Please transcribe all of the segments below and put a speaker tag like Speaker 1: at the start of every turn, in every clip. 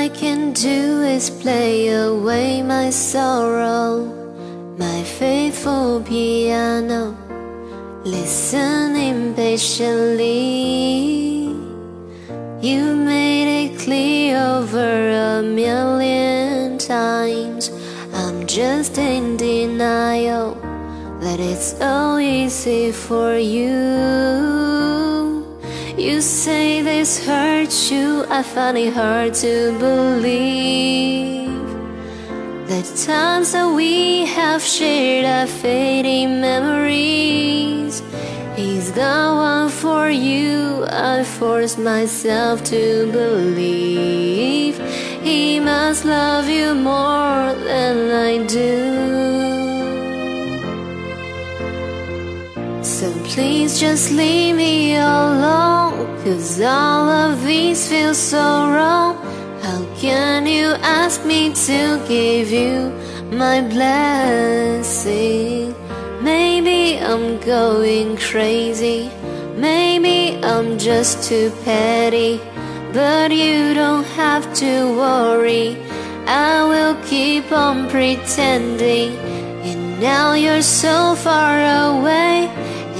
Speaker 1: I can do is play away my sorrow, my faithful piano, listening patiently. You made it clear over a million times. I'm just in denial that it's all easy for you. You say this hurts you, I find it hard to believe. The times that we have shared are fading memories. He's the one for you, I force myself to believe. He must love you more than I do. Please just leave me alone Cause all of these feel so wrong. How can you ask me to give you my blessing? Maybe I'm going crazy Maybe I'm just too petty But you don't have to worry. I will keep on pretending And now you're so far away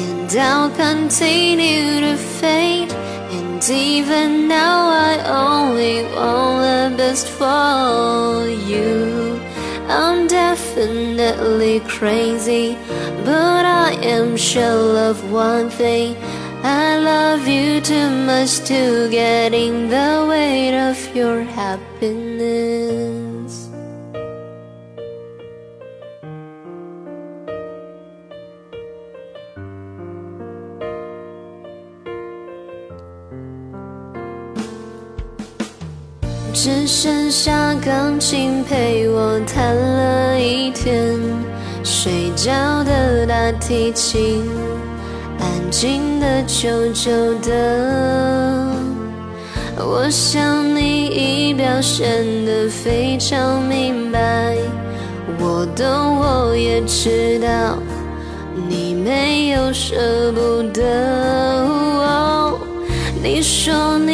Speaker 1: and I'll continue to fade And even now I only want the best for you. I'm definitely crazy But I am sure of one thing. I love you too much to get in the way of your happiness 只剩下钢琴陪我弹了一天，睡觉的大提琴，安静的久久的。我想你已表现得非常明白，我懂，我也知道，你没有舍不得。你说你，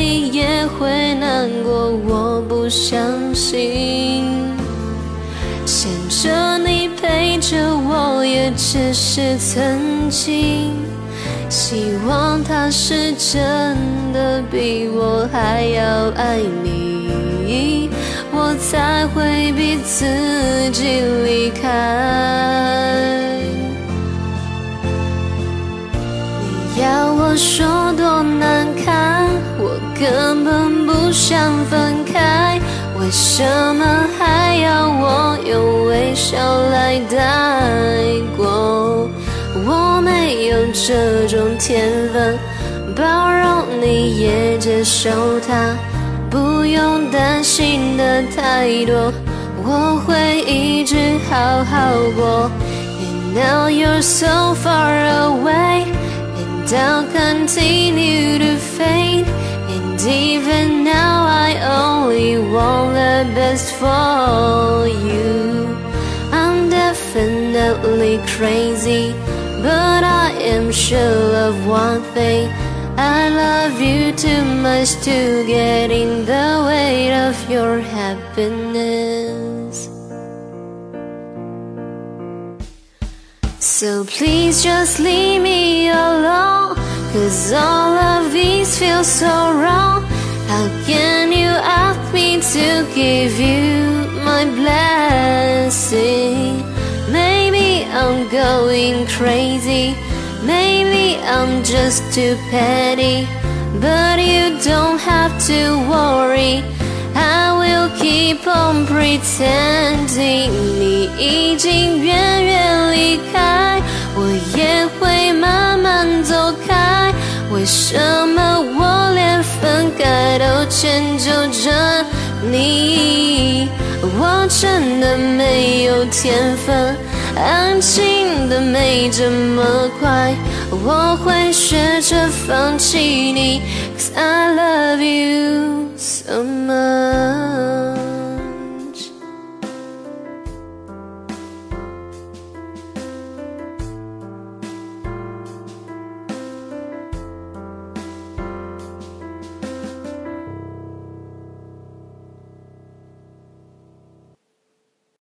Speaker 1: 不相信。牵着你陪着我，也只是曾经。希望他是真的比我还要爱你，我才会逼自己离开。你要我说多难堪，我根本不想分，为什么还要我用微笑来带过？我没有这种天分，包容你也接受他，不用担心的太多，我会一直好好过。And now you're so far away, and I'll continue to fade. And even want the best for you. I'm definitely crazy, but I am sure of one thing. I love you too much to get in the way of your happiness. So please just leave me alone, cause all of these feel so wrong. How can you ask give you my blessing? Maybe I'm going crazy, maybe I'm just too petty. But you don't have to worry, I will keep on pretending 你已经远远离开，我也会慢慢走开。为什么我连分开都迁就着 你我真的没有天分安静的没这么快我会学着放弃你 cause i love you so much